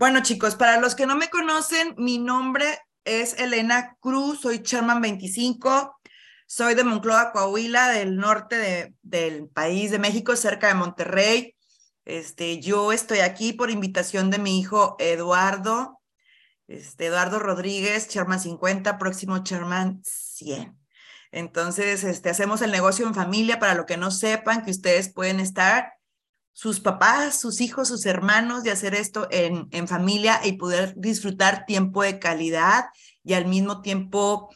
Bueno, chicos, para los que no me conocen, mi nombre es Elena Cruz, soy Chairman 25, soy de Moncloa, Coahuila, del norte del país de México, cerca de Monterrey. Este, yo estoy aquí por invitación de mi hijo Eduardo, este, Eduardo Rodríguez, Chairman 50, próximo Chairman 100. Entonces, este, hacemos el negocio en familia, para lo que no sepan, que ustedes pueden estar sus papás, sus hijos, sus hermanos de hacer esto en, en familia y poder disfrutar tiempo de calidad y al mismo tiempo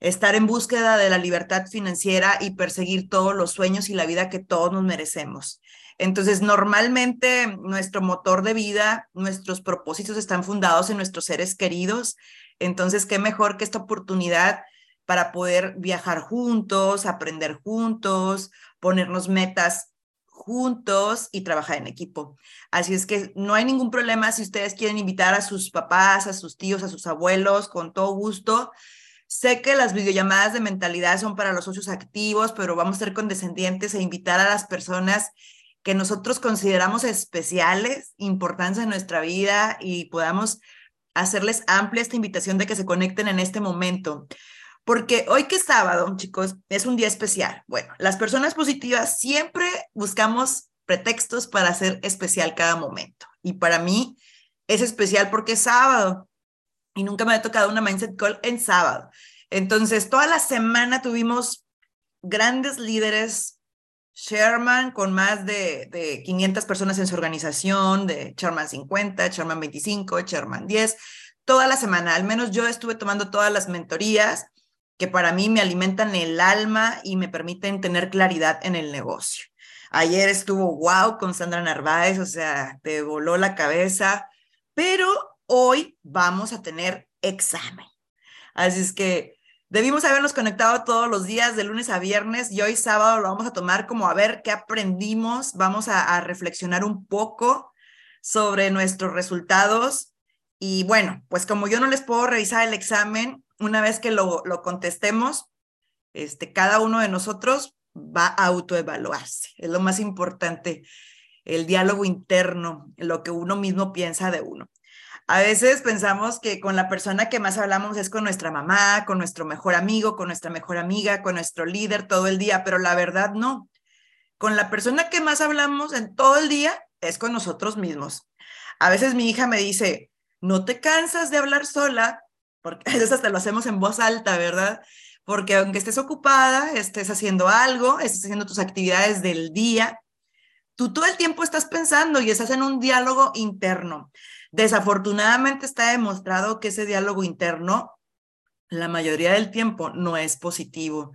estar en búsqueda de la libertad financiera y perseguir todos los sueños y la vida que todos nos merecemos. Entonces, normalmente nuestro motor de vida, nuestros propósitos están fundados en nuestros seres queridos. Entonces, qué mejor que esta oportunidad para poder viajar juntos, aprender juntos, ponernos metas juntos y trabajar en equipo. Así es que no hay ningún problema si ustedes quieren invitar a sus papás, a sus tíos, a sus abuelos, con todo gusto. Sé que las videollamadas de mentalidad son para los socios activos, pero vamos a ser condescendientes e invitar a las personas que nosotros consideramos especiales, importantes en nuestra vida y podamos hacerles amplia esta invitación de que se conecten en este momento. Porque hoy que es sábado, chicos, es un día especial. Bueno, las personas positivas siempre buscamos pretextos para hacer especial cada momento. Y para mí es especial porque es sábado y nunca me ha tocado una mindset call en sábado. Entonces, toda la semana tuvimos grandes líderes, Sherman con más de, de 500 personas en su organización, de Sherman 50, Sherman 25, Sherman 10, toda la semana. Al menos yo estuve tomando todas las mentorías que para mí me alimentan el alma y me permiten tener claridad en el negocio. Ayer estuvo wow con Sandra Narváez, o sea, te voló la cabeza, pero hoy vamos a tener examen. Así es que debimos habernos conectado todos los días de lunes a viernes y hoy sábado lo vamos a tomar como a ver qué aprendimos, vamos a, a reflexionar un poco sobre nuestros resultados. Y bueno, pues como yo no les puedo revisar el examen, una vez que lo, lo contestemos, este, cada uno de nosotros va a autoevaluarse. Es lo más importante, el diálogo interno, lo que uno mismo piensa de uno. A veces pensamos que con la persona que más hablamos es con nuestra mamá, con nuestro mejor amigo, con nuestra mejor amiga, con nuestro líder todo el día, pero la verdad no. Con la persona que más hablamos en todo el día es con nosotros mismos. A veces mi hija me dice, no te cansas de hablar sola, porque a veces hasta lo hacemos en voz alta, ¿verdad? Porque aunque estés ocupada, estés haciendo algo, estés haciendo tus actividades del día, tú todo el tiempo estás pensando y estás en un diálogo interno. Desafortunadamente está demostrado que ese diálogo interno, la mayoría del tiempo, no es positivo.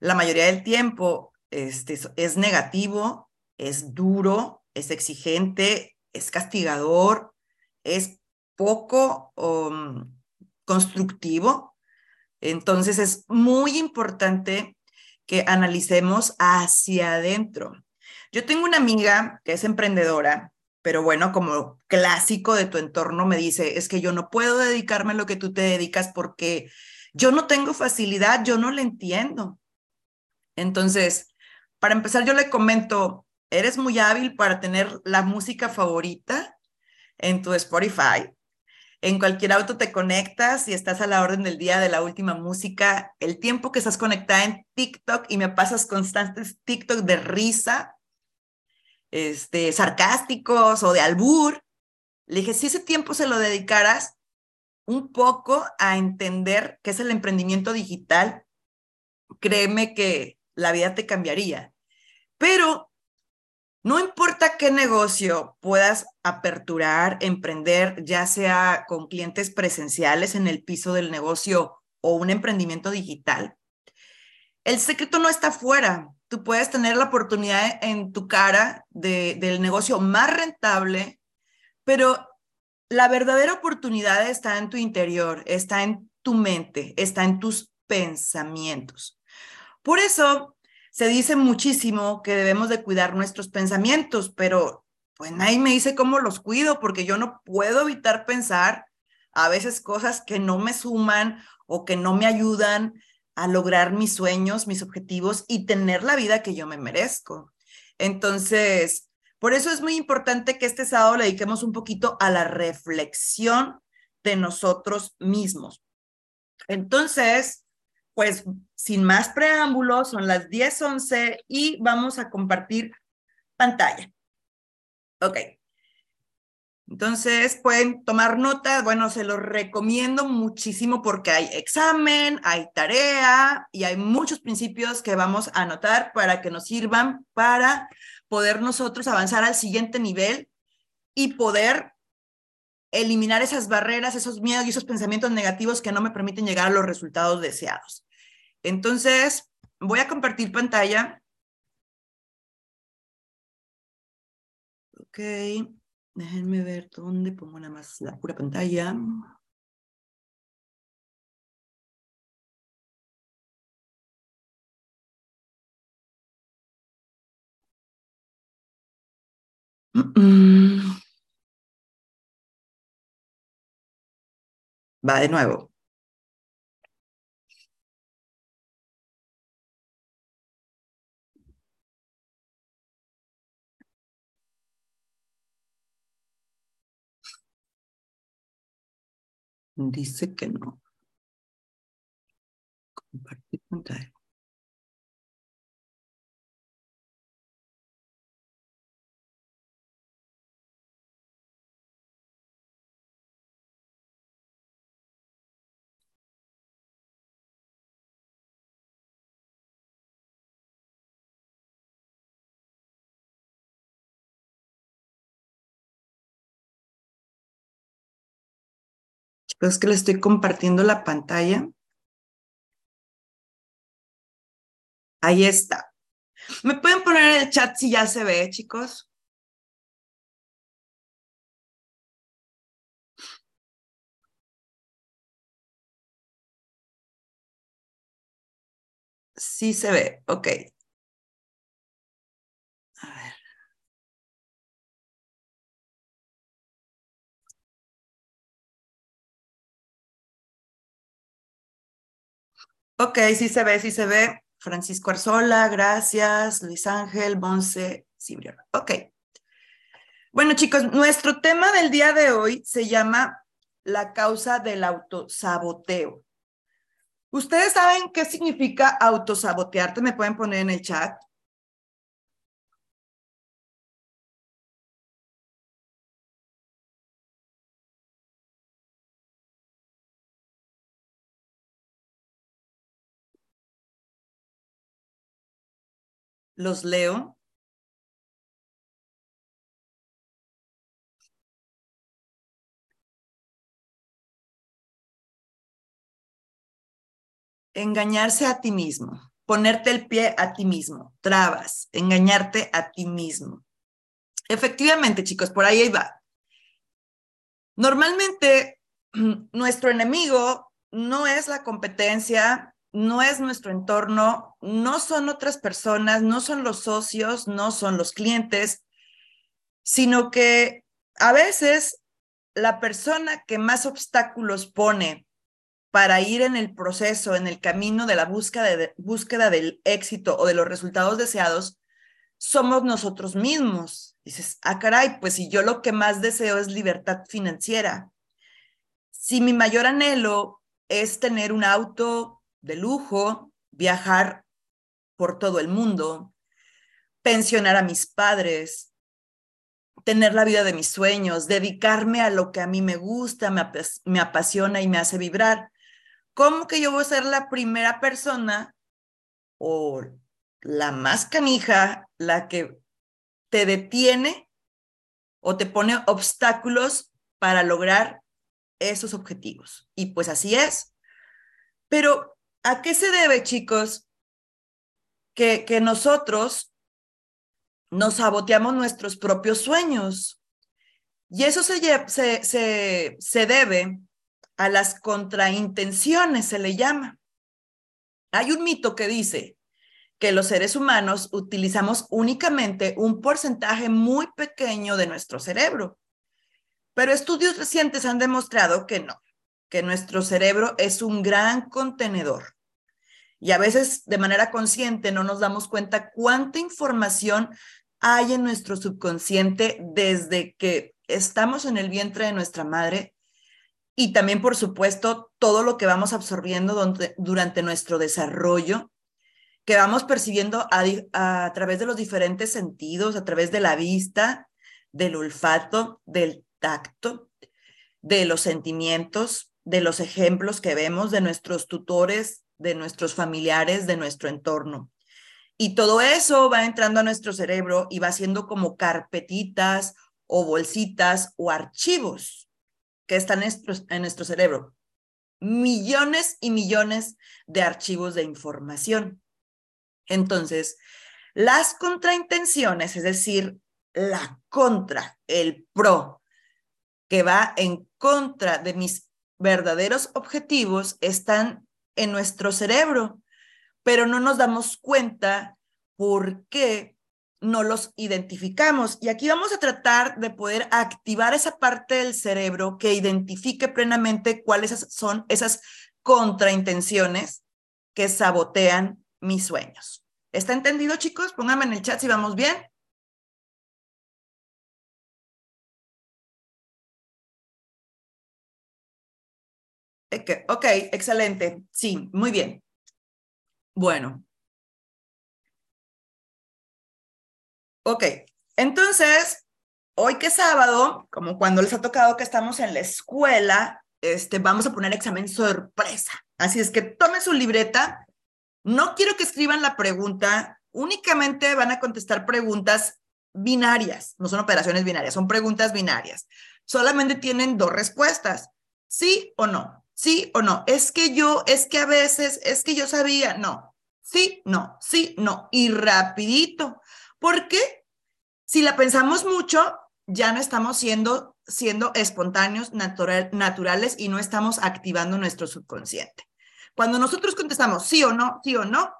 La mayoría del tiempo este, es negativo, es duro, es exigente, es castigador, es poco um, constructivo. Entonces es muy importante que analicemos hacia adentro. Yo tengo una amiga que es emprendedora, pero bueno, como clásico de tu entorno me dice, es que yo no puedo dedicarme a lo que tú te dedicas porque yo no tengo facilidad, yo no le entiendo. Entonces, para empezar, yo le comento, eres muy hábil para tener la música favorita en tu Spotify, en cualquier auto te conectas y estás a la orden del día de la última música, el tiempo que estás conectada en TikTok y me pasas constantes TikTok de risa, este, sarcásticos o de albur. Le dije, si ese tiempo se lo dedicaras un poco a entender qué es el emprendimiento digital, créeme que la vida te cambiaría. Pero no importa qué negocio puedas aperturar, emprender, ya sea con clientes presenciales en el piso del negocio o un emprendimiento digital. El secreto no está fuera. Tú puedes tener la oportunidad en tu cara del negocio más rentable, pero la verdadera oportunidad está en tu interior, está en tu mente, está en tus pensamientos. Por eso se dice muchísimo que debemos de cuidar nuestros pensamientos, pero pues nadie me dice cómo los cuido porque yo no puedo evitar pensar a veces cosas que no me suman o que no me ayudan a lograr mis sueños, mis objetivos y tener la vida que yo me merezco. Entonces, Por eso es muy importante que este sábado le dediquemos un poquito a la reflexión de nosotros mismos. Entonces, pues sin más preámbulos, son las 10, 11 y vamos a compartir pantalla. Ok. Entonces pueden tomar nota, bueno, se los recomiendo muchísimo porque hay examen, hay tarea y hay muchos principios que vamos a anotar para que nos sirvan para poder nosotros avanzar al siguiente nivel y poder eliminar esas barreras, esos miedos y esos pensamientos negativos que no me permiten llegar a los resultados deseados. Entonces, voy a compartir pantalla. Ok, déjenme ver dónde pongo nada más la pura pantalla. Va de nuevo. Dice que no. Compartir pantalla. Es que le estoy compartiendo la pantalla. Ahí está. ¿Me pueden poner en el chat si ya se ve, chicos? Sí se ve, ok. Ok, sí se ve, sí se ve. Francisco Arzola, gracias. Luis Ángel, Monse, Cibrión. Ok. Bueno, chicos, nuestro tema del día de hoy se llama la causa del autosaboteo. ¿Ustedes saben qué significa autosabotearte? ¿Me pueden poner en el chat? Los leo. Engañarse a ti mismo, ponerte el pie a ti mismo, trabas, engañarte a ti mismo. Efectivamente, chicos, por ahí va. Normalmente, nuestro enemigo no es la competencia, no es nuestro entorno, no son otras personas, no son los socios, no son los clientes, sino que a veces la persona que más obstáculos pone para ir en el proceso, en el camino de la búsqueda, de, búsqueda del éxito o de los resultados deseados, somos nosotros mismos. Dices, ah, caray, pues si yo lo que más deseo es libertad financiera, si mi mayor anhelo es tener un auto de lujo, viajar por todo el mundo, pensionar a mis padres, tener la vida de mis sueños, dedicarme a lo que a mí me gusta, me, apasiona y me hace vibrar. ¿Cómo que yo voy a ser la primera persona o la más canija, la que te detiene o te pone obstáculos para lograr esos objetivos? Y pues así es. Pero ¿A qué se debe, chicos, que, nosotros nos saboteamos nuestros propios sueños? Y eso se, se, se debe a las contraintenciones, se le llama. Hay un mito que dice que los seres humanos utilizamos únicamente un porcentaje muy pequeño de nuestro cerebro, pero estudios recientes han demostrado que no, que nuestro cerebro es un gran contenedor y a veces de manera consciente no nos damos cuenta cuánta información hay en nuestro subconsciente desde que estamos en el vientre de nuestra madre y también, por supuesto, todo lo que vamos absorbiendo durante, nuestro desarrollo, que vamos percibiendo a, a través de los diferentes sentidos, a través de la vista, del olfato, del tacto, de los sentimientos, de los ejemplos que vemos de nuestros tutores, de nuestros familiares, de nuestro entorno. Y todo eso va entrando a nuestro cerebro y va siendo como carpetitas o bolsitas o archivos que están en nuestro cerebro. Millones y millones de archivos de información. Entonces, las contraintenciones, es decir, la contra, el pro, que va en contra de mis verdaderos objetivos, están en nuestro cerebro, pero no nos damos cuenta por qué no los identificamos. Y aquí vamos a tratar de poder activar esa parte del cerebro que identifique plenamente cuáles son esas contraintenciones que sabotean mis sueños. ¿Está entendido, chicos? Pónganme en el chat si vamos bien. Ok, excelente. Sí, muy bien. Bueno, Ok, entonces, hoy que es sábado, como cuando les ha tocado que estamos en la escuela, este, vamos a poner examen sorpresa. Así es que tomen su libreta. No quiero que escriban la pregunta, únicamente van a contestar preguntas binarias, no son operaciones binarias, son preguntas binarias. Solamente tienen dos respuestas, sí o no, sí o no. Es que yo, es que a veces, es que yo sabía, no, sí, no, sí, no, y rapidito. Porque si la pensamos mucho, ya no estamos siendo, siendo espontáneos, naturales y no estamos activando nuestro subconsciente. Cuando nosotros contestamos sí o no, sí o no,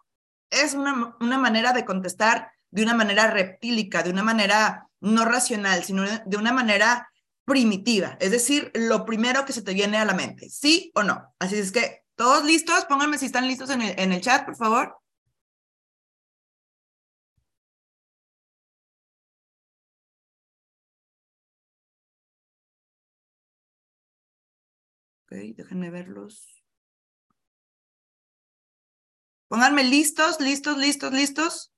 es una, una manera de contestar de una manera reptílica, de una manera no racional, sino de una manera primitiva, es decir, lo primero que se te viene a la mente, sí o no. Así es que, ¿todos listos? Pónganme si están listos en el, en el chat, por favor. déjenme verlos. Pónganme listos, listos, listos, listos.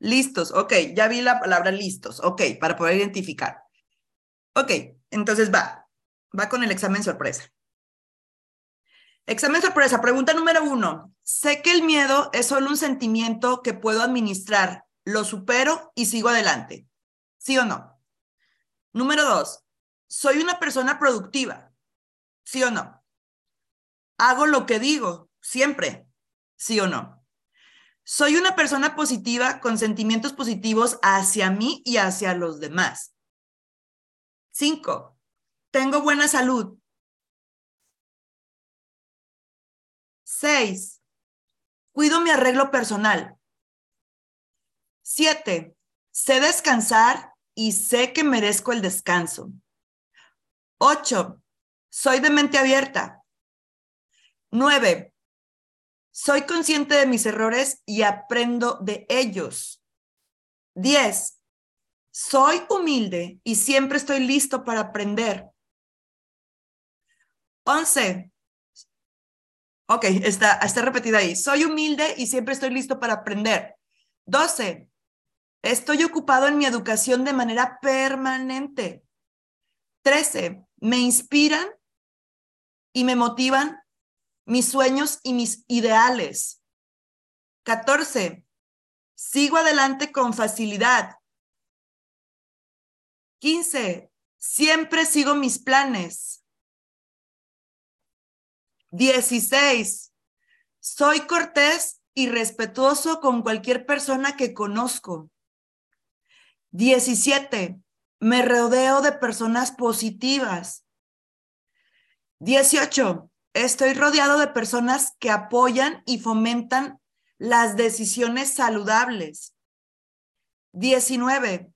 Listos, ok, ya vi la palabra listos, ok, para poder identificar. Ok, entonces va, va con el examen sorpresa. Examen sorpresa, pregunta número uno. Sé que el miedo es solo un sentimiento que puedo administrar lo supero y sigo adelante. ¿Sí o no? Número dos, soy una persona productiva. ¿Sí o no? Hago lo que digo, siempre. ¿Sí o no? Soy una persona positiva con sentimientos positivos hacia mí y hacia los demás. Cinco, tengo buena salud. Seis, cuido mi arreglo personal. Siete, sé descansar y sé que merezco el descanso. Ocho, soy de mente abierta. Nueve, soy consciente de mis errores y aprendo de ellos. Diez, soy humilde y siempre estoy listo para aprender. Once, ok, está, está repetida ahí. Soy humilde y siempre estoy listo para aprender. Doce, Estoy ocupado en mi educación de manera permanente. 13. Me inspiran y me motivan mis sueños y mis ideales. 14. Sigo adelante con facilidad. 15. Siempre sigo mis planes. 16. Soy cortés y respetuoso con cualquier persona que conozco. 17. Me rodeo de personas positivas. 18. Estoy rodeado de personas que apoyan y fomentan las decisiones saludables. 19.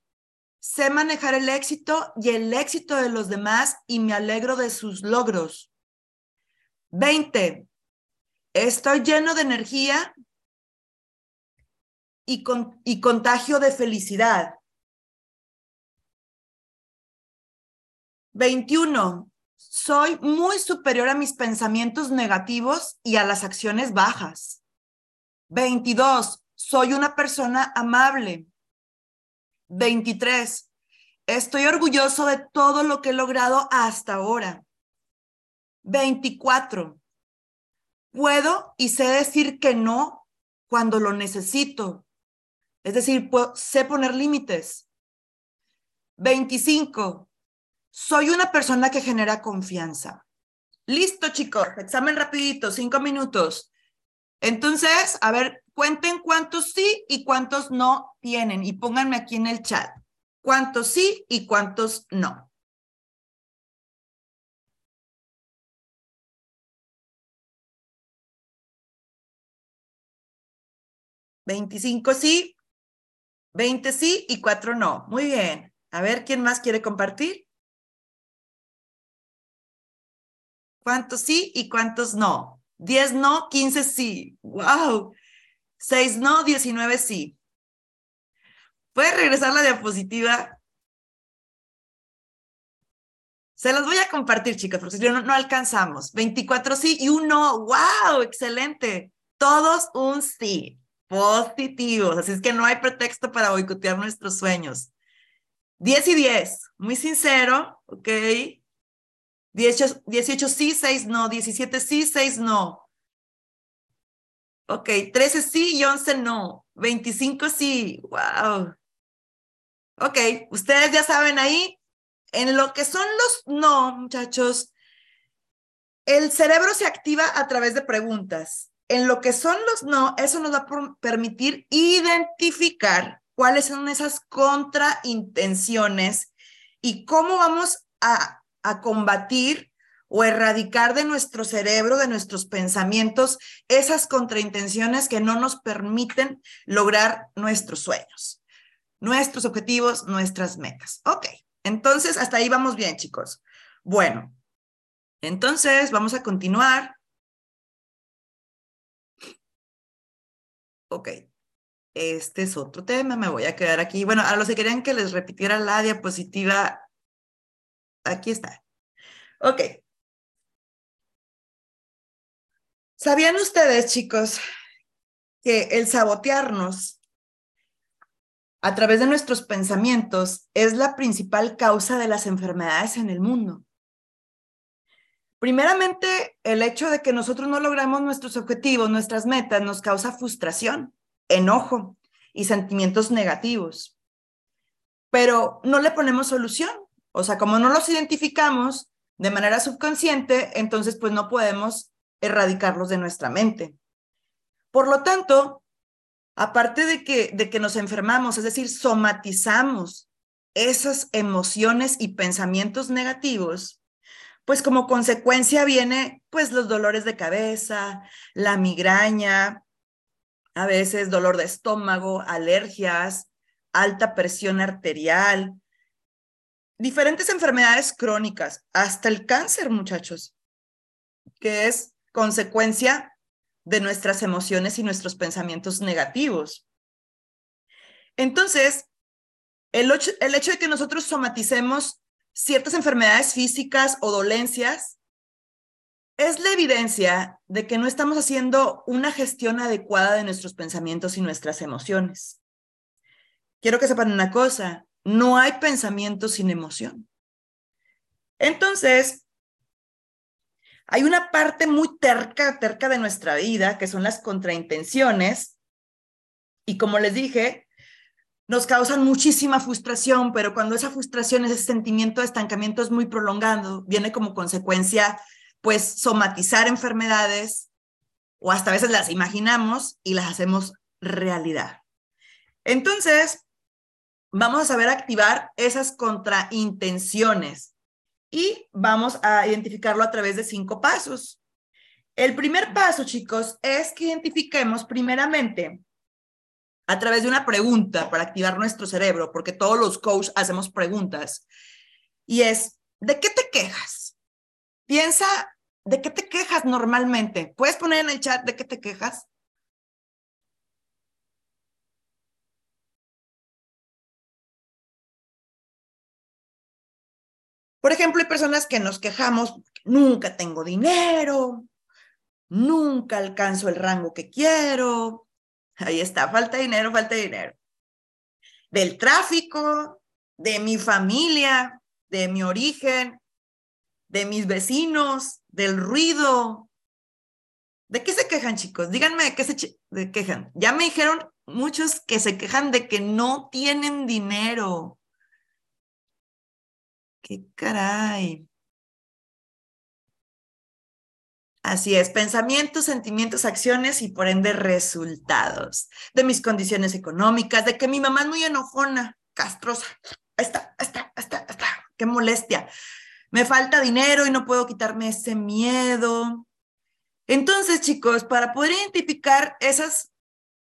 Sé manejar el éxito y el éxito de los demás y me alegro de sus logros. 20. Estoy lleno de energía y, con, y contagio de felicidad. 21. Soy muy superior a mis pensamientos negativos y a las acciones bajas. 22. Soy una persona amable. 23. Estoy orgulloso de todo lo que he logrado hasta ahora. 24. Puedo y sé decir que no cuando lo necesito. Es decir, sé poner límites. 25. Soy una persona que genera confianza. Listo, chicos. Examen rapidito, cinco minutos. Entonces, a ver, cuenten cuántos sí y cuántos no tienen y pónganme aquí en el chat. Cuántos sí y cuántos no. 25 sí, 20 sí y 4 no. Muy bien. A ver, ¿quién más quiere compartir? ¿Cuántos sí y cuántos no? 10 no, 15 sí. ¡Wow! 6 no, 19 sí. ¿Puede regresar la diapositiva? Se los voy a compartir, chicos, porque si no, no alcanzamos. 24 sí y 1 no. ¡Wow! Excelente. Todos un sí. Positivos. Así es que no hay pretexto para boicotear nuestros sueños. 10 y 10. Muy sincero, ¿ok? 18, sí, 6 no, 17 sí, 6 no. Ok, 13 sí y 11 no. 25 sí, wow. Ok, ustedes ya saben ahí, en lo que son los no, muchachos, el cerebro se activa a través de preguntas. En lo que son los no, eso nos va a permitir identificar cuáles son esas contraintenciones y cómo vamos a a combatir o erradicar de nuestro cerebro, de nuestros pensamientos, esas contraintenciones que no nos permiten lograr nuestros sueños, nuestros objetivos, nuestras metas. Ok, entonces hasta ahí vamos bien, chicos. Bueno, entonces vamos a continuar. Ok, este es otro tema, me voy a quedar aquí. Bueno, a los que querían que les repitiera la diapositiva, Aquí está. Ok. ¿Sabían ustedes, chicos, que el sabotearnos a través de nuestros pensamientos es la principal causa de las enfermedades en el mundo? Primeramente, el hecho de que nosotros no logramos nuestros objetivos, nuestras metas, nos causa frustración, enojo y sentimientos negativos. Pero no le ponemos solución. O sea, como no los identificamos de manera subconsciente, entonces pues no podemos erradicarlos de nuestra mente. Por lo tanto, aparte de que, de que nos enfermamos, es decir, somatizamos esas emociones y pensamientos negativos, pues como consecuencia viene pues los dolores de cabeza, la migraña, a veces dolor de estómago, alergias, alta presión arterial, diferentes enfermedades crónicas, hasta el cáncer, muchachos, que es consecuencia de nuestras emociones y nuestros pensamientos negativos. Entonces, el, el hecho de que nosotros somaticemos ciertas enfermedades físicas o dolencias es la evidencia de que no estamos haciendo una gestión adecuada de nuestros pensamientos y nuestras emociones. Quiero que sepan una cosa, no hay pensamiento sin emoción. Entonces, hay una parte muy terca, terca de nuestra vida, que son las contraintenciones. Y como les dije, nos causan muchísima frustración, pero cuando esa frustración, ese sentimiento de estancamiento es muy prolongado, viene como consecuencia, pues, somatizar enfermedades o hasta veces las imaginamos y las hacemos realidad. Entonces, vamos a saber activar esas contraintenciones y vamos a identificarlo a través de cinco pasos. El primer paso, chicos, es que identifiquemos primeramente a través de una pregunta para activar nuestro cerebro, porque todos los coaches hacemos preguntas, y es, ¿de qué te quejas? Piensa ¿de qué te quejas normalmente? ¿Puedes poner en el chat de qué te quejas? Por ejemplo, hay personas que nos quejamos, nunca tengo dinero, nunca alcanzo el rango que quiero. Ahí está, falta dinero, falta dinero. Del tráfico, de mi familia, de mi origen, de mis vecinos, del ruido. ¿De qué se quejan, chicos? Díganme de qué se quejan. Ya me dijeron muchos que se quejan de que no tienen dinero. ¿Qué caray? Así es, pensamientos, sentimientos, acciones y por ende resultados de mis condiciones económicas, de que mi mamá es muy enojona, castrosa. Está, está, ahí está, está. Qué molestia. Me falta dinero y no puedo quitarme ese miedo. Entonces, chicos, para poder identificar esas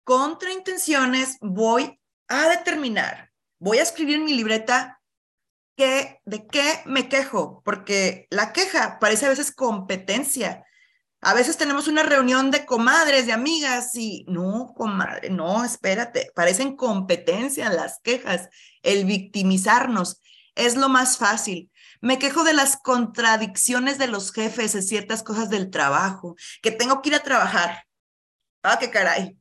contraintenciones, voy a determinar, voy a escribir en mi libreta de qué me quejo, porque la queja parece a veces competencia. A veces tenemos una reunión de comadres, de amigas y no, comadre, no, espérate, parecen competencia las quejas, el victimizarnos es lo más fácil. Me quejo de las contradicciones de los jefes en ciertas cosas del trabajo, que tengo que ir a trabajar. Ah, qué caray.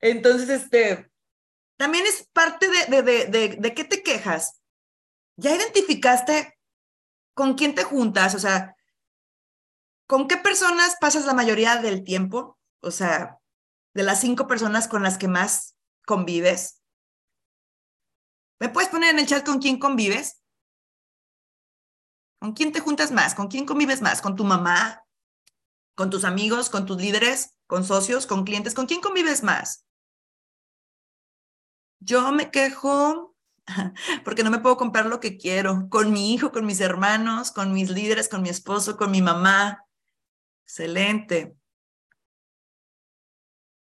Entonces, este, también es parte de, de, de, de qué te quejas. ¿Ya identificaste con quién te juntas? O sea, ¿con qué personas pasas la mayoría del tiempo? O sea, de las cinco personas con las que más convives. ¿Me puedes poner en el chat con quién convives? ¿Con quién te juntas más? ¿Con quién convives más? ¿Con tu mamá? ¿Con tus amigos? ¿Con tus líderes? ¿Con socios? ¿Con clientes? ¿Con quién convives más? Yo me quejo porque no me puedo comprar lo que quiero, con mi hijo, con mis hermanos, con mis líderes, con mi esposo, con mi mamá. Excelente.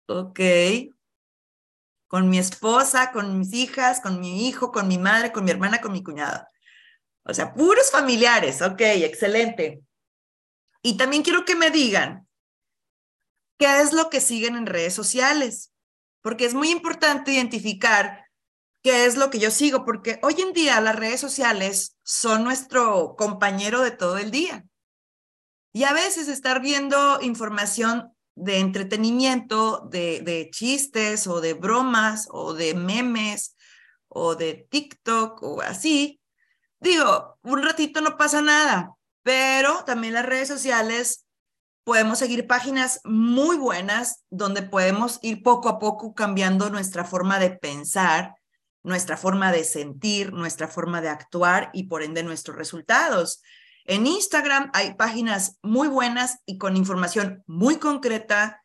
Ok. Con mi esposa, con mis hijas, con mi hijo, con mi madre, con mi hermana, con mi cuñada. O sea, puros familiares. Ok, excelente. Y también quiero que me digan qué es lo que siguen en redes sociales, porque es muy importante identificar qué es lo que yo sigo, porque hoy en día las redes sociales son nuestro compañero de todo el día. Y a veces estar viendo información de entretenimiento, de, chistes o de bromas o de memes o de TikTok o así, digo, un ratito no pasa nada, pero también las redes sociales podemos seguir páginas muy buenas donde podemos ir poco a poco cambiando nuestra forma de pensar nuestra forma de sentir, nuestra forma de actuar y por ende nuestros resultados. En Instagram hay páginas muy buenas y con información muy concreta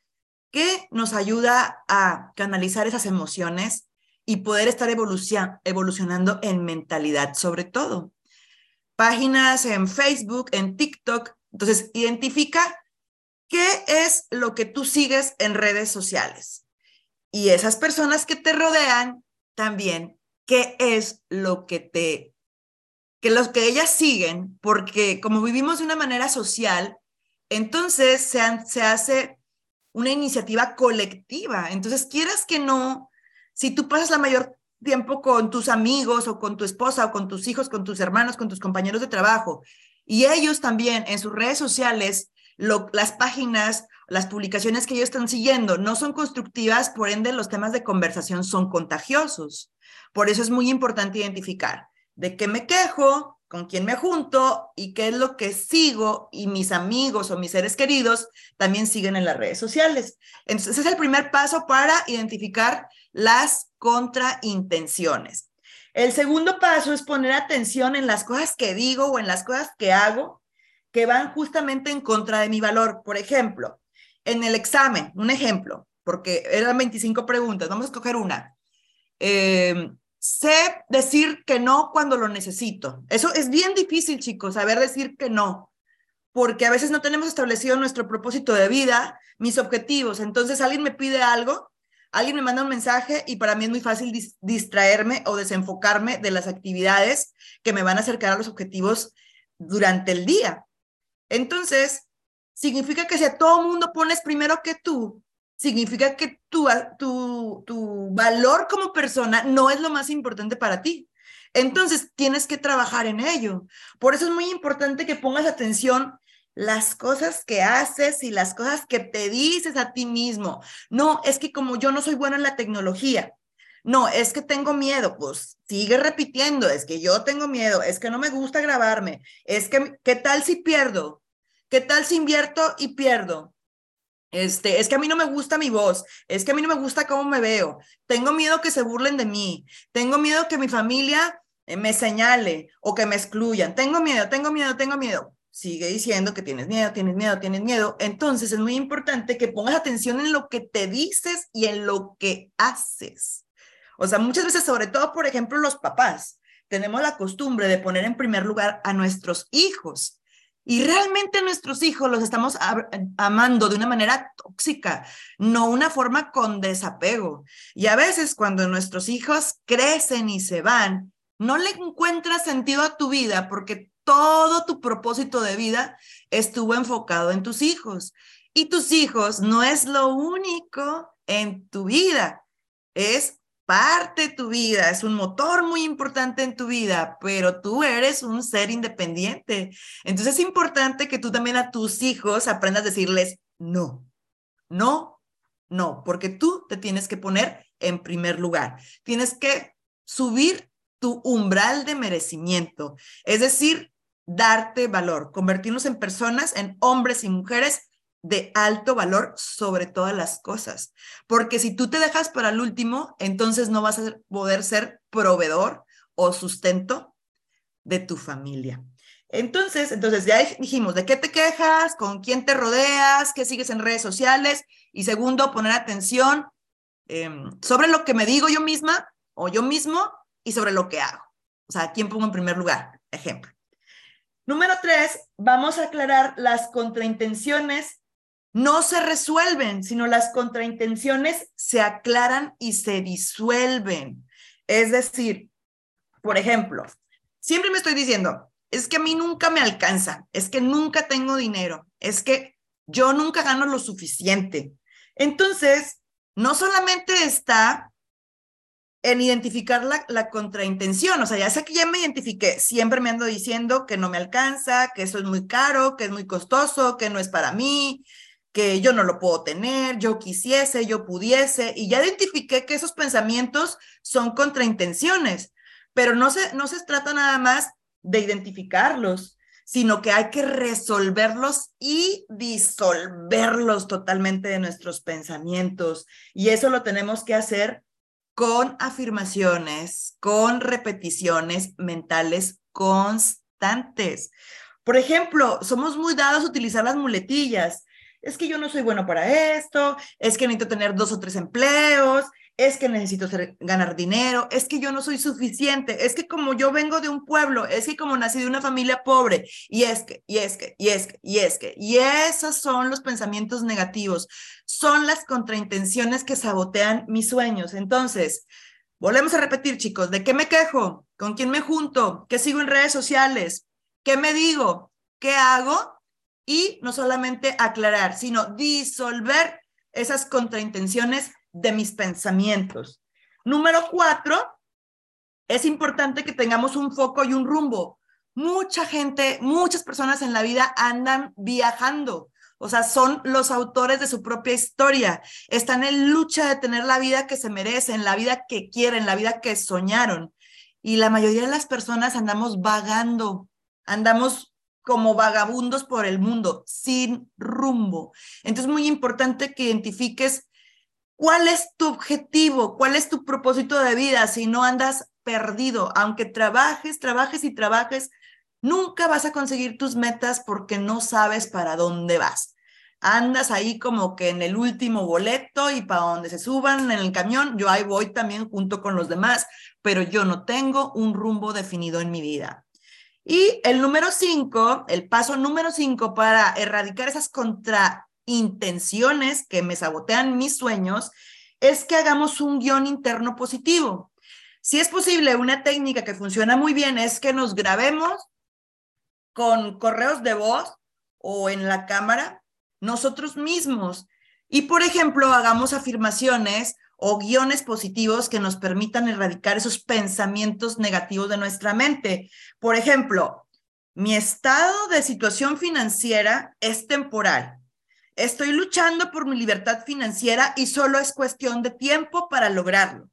que nos ayuda a canalizar esas emociones y poder estar evolucionando en mentalidad sobre todo. Páginas en Facebook, en TikTok. Entonces, identifica qué es lo que tú sigues en redes sociales. Y esas personas que te rodean también qué es lo que te, que los que ellas siguen, porque como vivimos de una manera social, entonces se, se hace una iniciativa colectiva. Entonces, quieras que no, si tú pasas la mayor tiempo con tus amigos o con tu esposa o con tus hijos, con tus hermanos, con tus compañeros de trabajo, y ellos también en sus redes sociales, las páginas las publicaciones que ellos están siguiendo no son constructivas, por ende los temas de conversación son contagiosos. Por eso es muy importante identificar de qué me quejo, con quién me junto y qué es lo que sigo y mis amigos o mis seres queridos también siguen en las redes sociales. Entonces, ese es el primer paso para identificar las contraintenciones. El segundo paso es poner atención en las cosas que digo o en las cosas que hago que van justamente en contra de mi valor. Por ejemplo, en el examen, un ejemplo, porque eran 25 preguntas, vamos a escoger una. Eh, sé decir que no cuando lo necesito. Eso es bien difícil, chicos, saber decir que no, porque a veces no tenemos establecido nuestro propósito de vida, mis objetivos. Entonces alguien me pide algo, alguien me manda un mensaje y para mí es muy fácil distraerme o desenfocarme de las actividades que me van a acercar a los objetivos durante el día. Entonces, significa que si a todo mundo pones primero que tú, significa que tu, tu, tu valor como persona no es lo más importante para ti. Entonces, tienes que trabajar en ello. Por eso es muy importante que pongas atención las cosas que haces y las cosas que te dices a ti mismo. No, es que como yo no soy bueno en la tecnología, no, es que tengo miedo, pues sigue repitiendo, es que yo tengo miedo, es que no me gusta grabarme, es que, ¿qué tal si pierdo? ¿Qué tal si invierto y pierdo? Este, es que a mí no me gusta mi voz, es que a mí no me gusta cómo me veo, tengo miedo que se burlen de mí, tengo miedo que mi familia eh, me señale o que me excluyan. Tengo miedo, tengo miedo, tengo miedo. Sigue diciendo que tienes miedo, tienes miedo, tienes miedo. Entonces es muy importante que pongas atención en lo que te dices y en lo que haces. O sea, muchas veces, sobre todo, por ejemplo, los papás, tenemos la costumbre de poner en primer lugar a nuestros hijos. Y realmente nuestros hijos los estamos amando de una manera tóxica, no una forma con desapego. Y a veces cuando nuestros hijos crecen y se van, no le encuentras sentido a tu vida porque todo tu propósito de vida estuvo enfocado en tus hijos. Y tus hijos no es lo único en tu vida, es parte de tu vida, es un motor muy importante en tu vida, pero tú eres un ser independiente. Entonces es importante que tú también a tus hijos aprendas a decirles no, no, no, porque tú te tienes que poner en primer lugar. Tienes que subir tu umbral de merecimiento, es decir, darte valor, convertirnos en personas, en hombres y mujeres de alto valor sobre todas las cosas. Porque si tú te dejas para el último, entonces no vas a poder ser proveedor o sustento de tu familia. Entonces, entonces ya dijimos, ¿de qué te quejas? ¿Con quién te rodeas? ¿Qué sigues en redes sociales? Y segundo, poner atención em, sobre lo que me digo yo misma o yo mismo y sobre lo que hago. O sea, ¿quién pongo en primer lugar? Ejemplo. Número tres, vamos a aclarar las contraintenciones. No se resuelven, sino las contraintenciones se aclaran y se disuelven. Es decir, por ejemplo, siempre me estoy diciendo, es que a mí nunca me alcanza, es que nunca tengo dinero, es que yo nunca gano lo suficiente. Entonces, no solamente está en identificar la, la, contraintención. O sea, ya sé que ya me identifiqué, siempre me ando diciendo que no me alcanza, que eso es muy caro, que es muy costoso, que no es para mí, que yo no lo puedo tener, yo quisiese, yo pudiese, y ya identifiqué que esos pensamientos son contraintenciones, pero no se, no se trata nada más de identificarlos, sino que hay que resolverlos y disolverlos totalmente de nuestros pensamientos. Y eso lo tenemos que hacer con afirmaciones, con repeticiones mentales constantes. Por ejemplo, somos muy dados a utilizar las muletillas. Es que yo no soy bueno para esto, es que necesito tener dos o tres empleos, es que necesito ganar dinero, es que yo no soy suficiente, es que como yo vengo de un pueblo, es que como nací de una familia pobre, y es que, y es que, y es que, y es que, y esos son los pensamientos negativos, son las contraintenciones que sabotean mis sueños. Entonces, volvemos a repetir, chicos, ¿de qué me quejo? ¿Con quién me junto? ¿Qué sigo en redes sociales? ¿Qué me digo? ¿Qué hago? Y no solamente aclarar, sino disolver esas contraintenciones de mis pensamientos. Número cuatro, es importante que tengamos un foco y un rumbo. Mucha gente, muchas personas en la vida andan viajando, o sea, son los autores de su propia historia. Están en lucha de tener la vida que se merecen, la vida que quieren, la vida que soñaron. Y la mayoría de las personas andamos vagando, andamos como vagabundos por el mundo, sin rumbo. Entonces, es muy importante que identifiques ¿Cuál es tu objetivo? ¿Cuál es tu propósito de vida si no andas perdido? Aunque trabajes, trabajes y trabajes, nunca vas a conseguir tus metas porque no sabes para dónde vas. Andas ahí como que en el último boleto y para donde se suban en el camión, yo ahí voy también junto con los demás, pero yo no tengo un rumbo definido en mi vida. Y el número cinco, el paso número cinco para erradicar esas contra intenciones que me sabotean mis sueños, es que hagamos un guion interno positivo. Si es posible, una técnica que funciona muy bien es que nos grabemos con correos de voz o en la cámara nosotros mismos. Y, por ejemplo, hagamos afirmaciones o guiones positivos que nos permitan erradicar esos pensamientos negativos de nuestra mente. Por ejemplo, mi estado de situación financiera es temporal. Estoy luchando por mi libertad financiera y solo es cuestión de tiempo para lograrlo.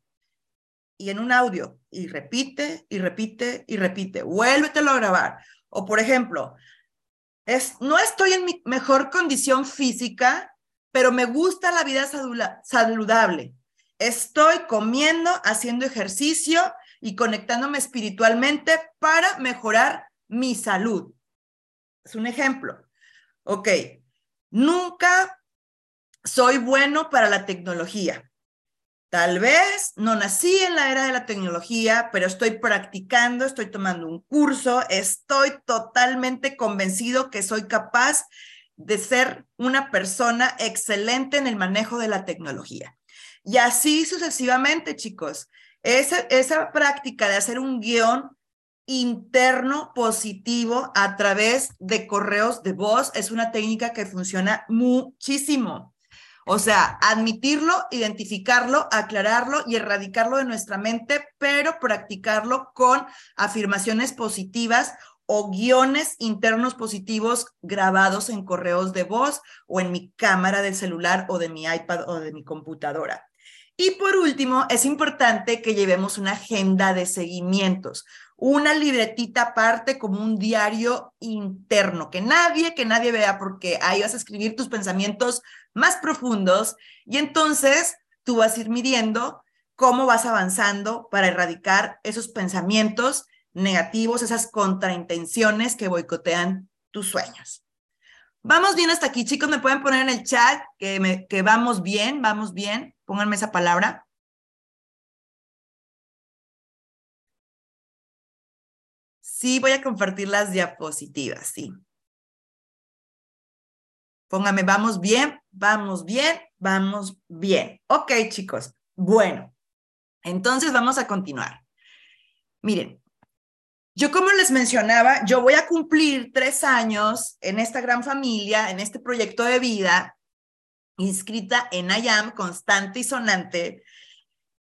Y en un audio, y repite, y repite, y repite, vuélvetelo a grabar. O por ejemplo, es, no estoy en mi mejor condición física, pero me gusta la vida saludable. Estoy comiendo, haciendo ejercicio y conectándome espiritualmente para mejorar mi salud. Es un ejemplo. Ok, nunca soy bueno para la tecnología. Tal vez no nací en la era de la tecnología, pero estoy practicando, estoy tomando un curso, estoy totalmente convencido que soy capaz de ser una persona excelente en el manejo de la tecnología. Y así sucesivamente, chicos. Esa, práctica de hacer un guion interno positivo a través de correos de voz es una técnica que funciona muchísimo. O sea, admitirlo, identificarlo, aclararlo y erradicarlo de nuestra mente, pero practicarlo con afirmaciones positivas o guiones internos positivos grabados en correos de voz o en mi cámara del celular o de mi iPad o de mi computadora. Y por último, es importante que llevemos una agenda de seguimientos, una libretita aparte como un diario interno, que nadie, que nadie vea, porque ahí vas a escribir tus pensamientos más profundos y entonces tú vas a ir midiendo cómo vas avanzando para erradicar esos pensamientos negativos, esas contraintenciones que boicotean tus sueños. Vamos bien hasta aquí, chicos. Me pueden poner en el chat que, que vamos bien, vamos bien. Pónganme esa palabra. Sí, voy a compartir las diapositivas, sí. Póngame, vamos bien, vamos bien, vamos bien. Ok, chicos. Bueno, entonces vamos a continuar. Miren, yo como les mencionaba, yo voy a cumplir tres años en esta gran familia, en este proyecto de vida, inscrita en IAM, constante y sonante.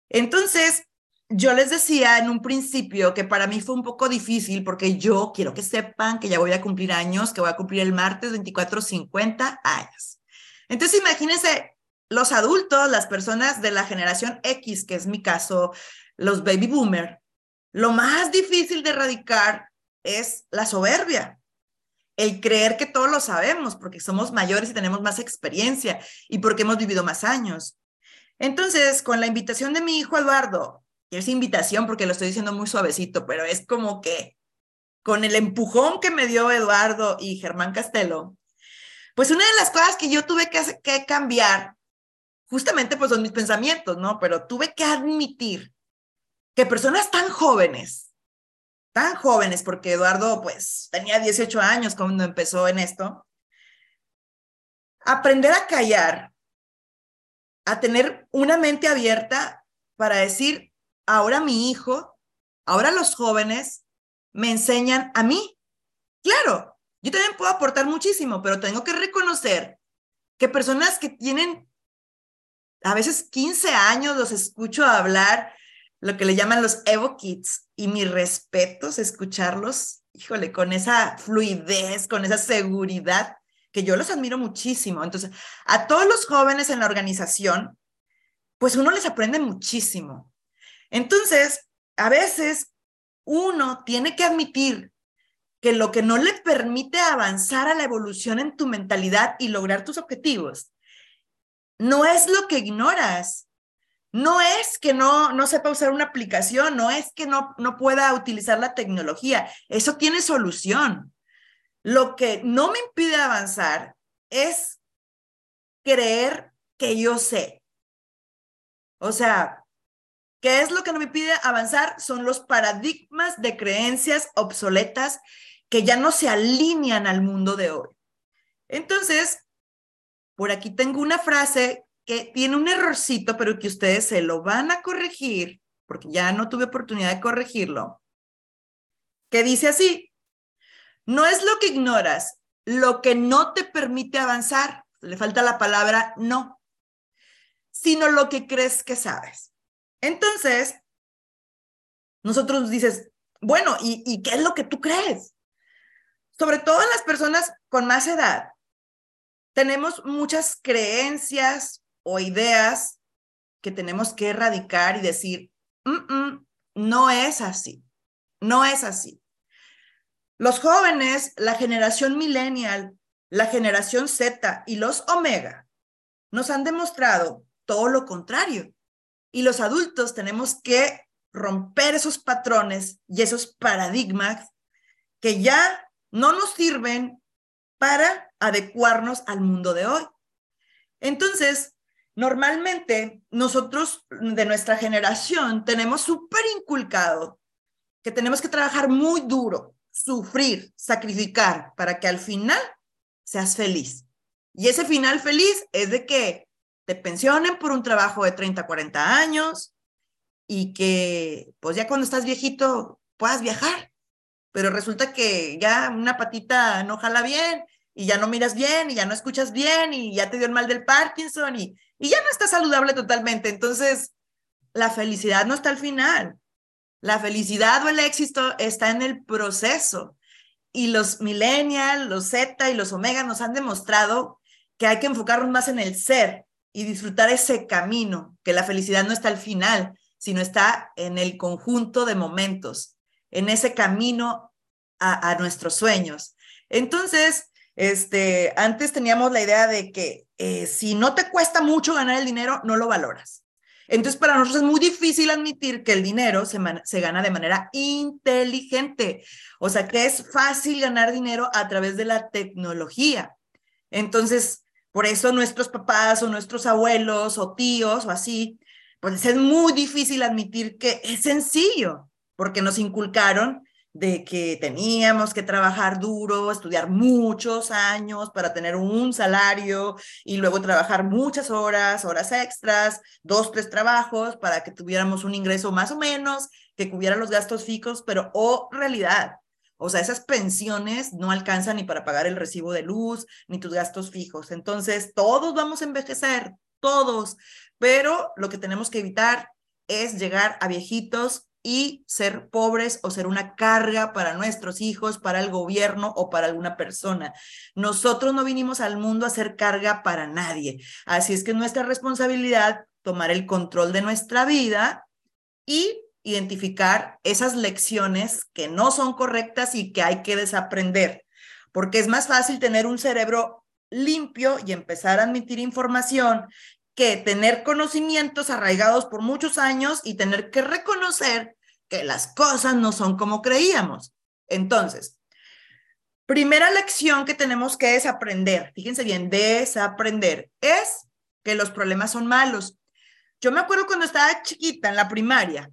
Entonces, yo les decía en un principio que para mí fue un poco difícil porque yo quiero que sepan que ya voy a cumplir años, que voy a cumplir el martes 24, 50 años. Entonces, imagínense los adultos, las personas de la generación X, que es mi caso, los baby boomer, lo más difícil de erradicar es la soberbia, el creer que todos lo sabemos porque somos mayores y tenemos más experiencia y porque hemos vivido más años. Entonces, con la invitación de mi hijo Eduardo y esa invitación, porque lo estoy diciendo muy suavecito, pero es como que con el empujón que me dio Eduardo y Germán Castelo, pues una de las cosas que yo tuve que, que cambiar, justamente pues son mis pensamientos, ¿no? Pero tuve que admitir que personas tan jóvenes, tan jóvenes, porque Eduardo pues tenía 18 años cuando empezó en esto, aprender a callar, a tener una mente abierta para decir, ahora mi hijo, ahora los jóvenes me enseñan a mí. Claro, yo también puedo aportar muchísimo, pero tengo que reconocer que personas que tienen a veces 15 años los escucho hablar lo que le llaman los Evo Kids y mi respeto es escucharlos, híjole, con esa fluidez, con esa seguridad, que yo los admiro muchísimo. Entonces, a todos los jóvenes en la organización, pues uno les aprende muchísimo. Entonces, a veces uno tiene que admitir que lo que no le permite avanzar a la evolución en tu mentalidad y lograr tus objetivos, no es lo que ignoras. No es que no, no sepa usar una aplicación, no es que no, no pueda utilizar la tecnología. Eso tiene solución. Lo que no me impide avanzar es creer que yo sé. O sea, ¿Qué es lo que no me pide avanzar? Son los paradigmas de creencias obsoletas que ya no se alinean al mundo de hoy. Entonces, por aquí tengo una frase que tiene un errorcito, pero que ustedes se lo van a corregir, porque ya no tuve oportunidad de corregirlo, que dice así, no es lo que ignoras, lo que no te permite avanzar, le falta la palabra no, sino lo que crees que sabes. Entonces, nosotros dices, bueno, ¿y, ¿y, qué es lo que tú crees? Sobre todo en las personas con más edad, tenemos muchas creencias o ideas que tenemos que erradicar y decir, no es así, no es así. Los jóvenes, la generación millennial, la generación Z y los Omega nos han demostrado todo lo contrario. Y los adultos tenemos que romper esos patrones y esos paradigmas que ya no nos sirven para adecuarnos al mundo de hoy. Entonces, normalmente nosotros de nuestra generación tenemos súper inculcado que tenemos que trabajar muy duro, sufrir, sacrificar para que al final seas feliz. Y ese final feliz es de que te pensionen por un trabajo de 30, 40 años y que pues ya cuando estás viejito puedas viajar. Pero resulta que ya una patita no jala bien y ya no miras bien y ya no escuchas bien y ya te dio el mal del Parkinson y, y ya no estás saludable totalmente. Entonces, la felicidad no está al final. La felicidad o el éxito está en el proceso. Y los millennials, los Z y los omega nos han demostrado que hay que enfocarnos más en el ser y disfrutar ese camino, que la felicidad no está al final, sino está en el conjunto de momentos, en ese camino a, nuestros sueños. Entonces, este, antes teníamos la idea de que eh, si no te cuesta mucho ganar el dinero, no lo valoras. Entonces, para nosotros es muy difícil admitir que el dinero se, se, gana de manera inteligente. O sea, que es fácil ganar dinero a través de la tecnología. Entonces, por eso nuestros papás o nuestros abuelos o tíos o así, pues es muy difícil admitir que es sencillo, porque nos inculcaron de que teníamos que trabajar duro, estudiar muchos años para tener un salario y luego trabajar muchas horas, horas extras, dos, tres trabajos para que tuviéramos un ingreso más o menos que cubriera los gastos fijos, pero o oh, realidad. O sea, esas pensiones no alcanzan ni para pagar el recibo de luz, ni tus gastos fijos. Entonces, todos vamos a envejecer, todos, pero lo que tenemos que evitar es llegar a viejitos y ser pobres o ser una carga para nuestros hijos, para el gobierno o para alguna persona. Nosotros no vinimos al mundo a ser carga para nadie. Así es que es nuestra responsabilidad tomar el control de nuestra vida y identificar esas lecciones que no son correctas y que hay que desaprender, porque es más fácil tener un cerebro limpio y empezar a admitir información que tener conocimientos arraigados por muchos años y tener que reconocer que las cosas no son como creíamos. Entonces, primera lección que tenemos que desaprender, fíjense bien, desaprender, es que los problemas son malos. Yo me acuerdo cuando estaba chiquita en la primaria,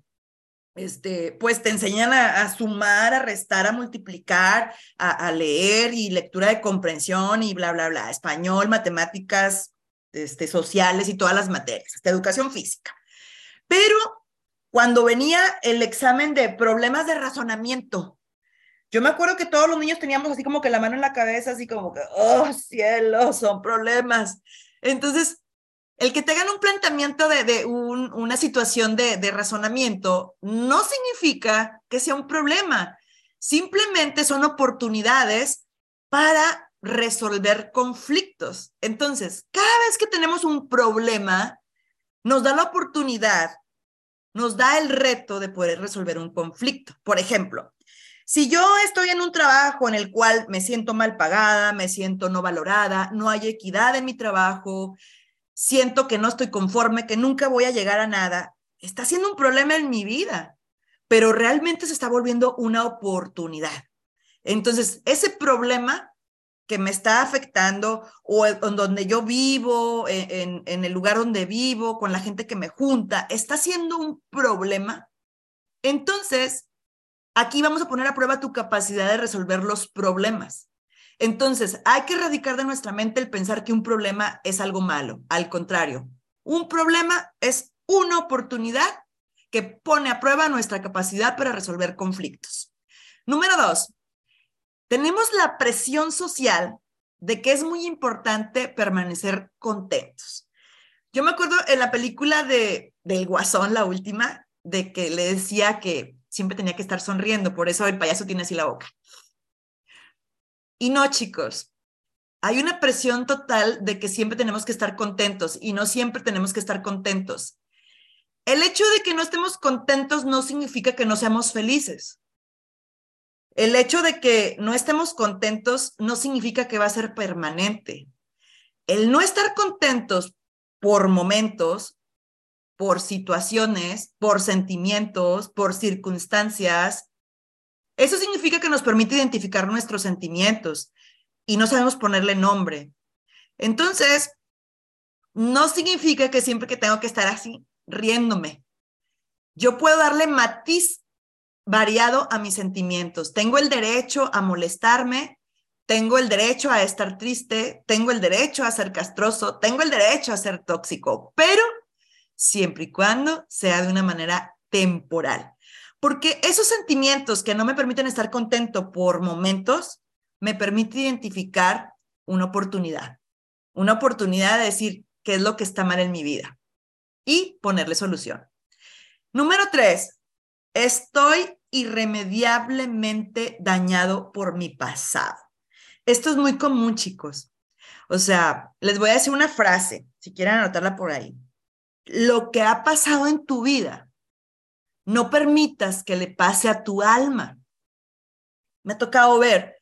este, pues te enseñan a, sumar, a restar, a multiplicar, a, a, leer y lectura de comprensión y bla, bla, bla, español, matemáticas, este, sociales y todas las materias, hasta educación física. Pero cuando venía el examen de problemas de razonamiento, yo me acuerdo que todos los niños teníamos así como que la mano en la cabeza, así como que, oh cielo, son problemas. Entonces, el que tengan un planteamiento de, de una situación de, de razonamiento no significa que sea un problema, simplemente son oportunidades para resolver conflictos. Entonces, cada vez que tenemos un problema, nos da la oportunidad nos da el reto de poder resolver un conflicto. Por ejemplo, si yo estoy en un trabajo en el cual me siento mal pagada, me siento no valorada, no hay equidad en mi trabajo, siento que no estoy conforme, que nunca voy a llegar a nada, está siendo un problema en mi vida, pero realmente se está volviendo una oportunidad. Entonces, ese problema que me está afectando o en donde yo vivo, e, en, en, el lugar donde vivo, con la gente que me junta, está siendo un problema, entonces aquí vamos a poner a prueba tu capacidad de resolver los problemas. Entonces, hay que erradicar de nuestra mente el pensar que un problema es algo malo. Al contrario, un problema es una oportunidad que pone a prueba nuestra capacidad para resolver conflictos. Número dos, tenemos la presión social de que es muy importante permanecer contentos. Yo me acuerdo en la película de del Guasón, la última, de que le decía que siempre tenía que estar sonriendo, por eso el payaso tiene así la boca. Y no, chicos, hay una presión total de que siempre tenemos que estar contentos y no siempre tenemos que estar contentos. El hecho de que no estemos contentos no significa que no seamos felices. El hecho de que no estemos contentos no significa que va a ser permanente. El no estar contentos por momentos, por situaciones, por sentimientos, por circunstancias, eso significa que nos permite identificar nuestros sentimientos y no sabemos ponerle nombre. Entonces, no significa que siempre que tengo que estar así, riéndome. Yo puedo darle matiz variado a mis sentimientos. Tengo el derecho a molestarme, tengo el derecho a estar triste, tengo el derecho a ser castroso, tengo el derecho a ser tóxico, pero siempre y cuando sea de una manera temporal. Porque esos sentimientos que no me permiten estar contento por momentos, me permite identificar una oportunidad, una oportunidad de decir qué es lo que está mal en mi vida y ponerle solución. Número tres, estoy irremediablemente dañado por mi pasado. Esto es muy común, chicos. O sea, les voy a decir una frase, si quieren anotarla por ahí. Lo que ha pasado en tu vida, no permitas que le pase a tu alma. Me ha tocado ver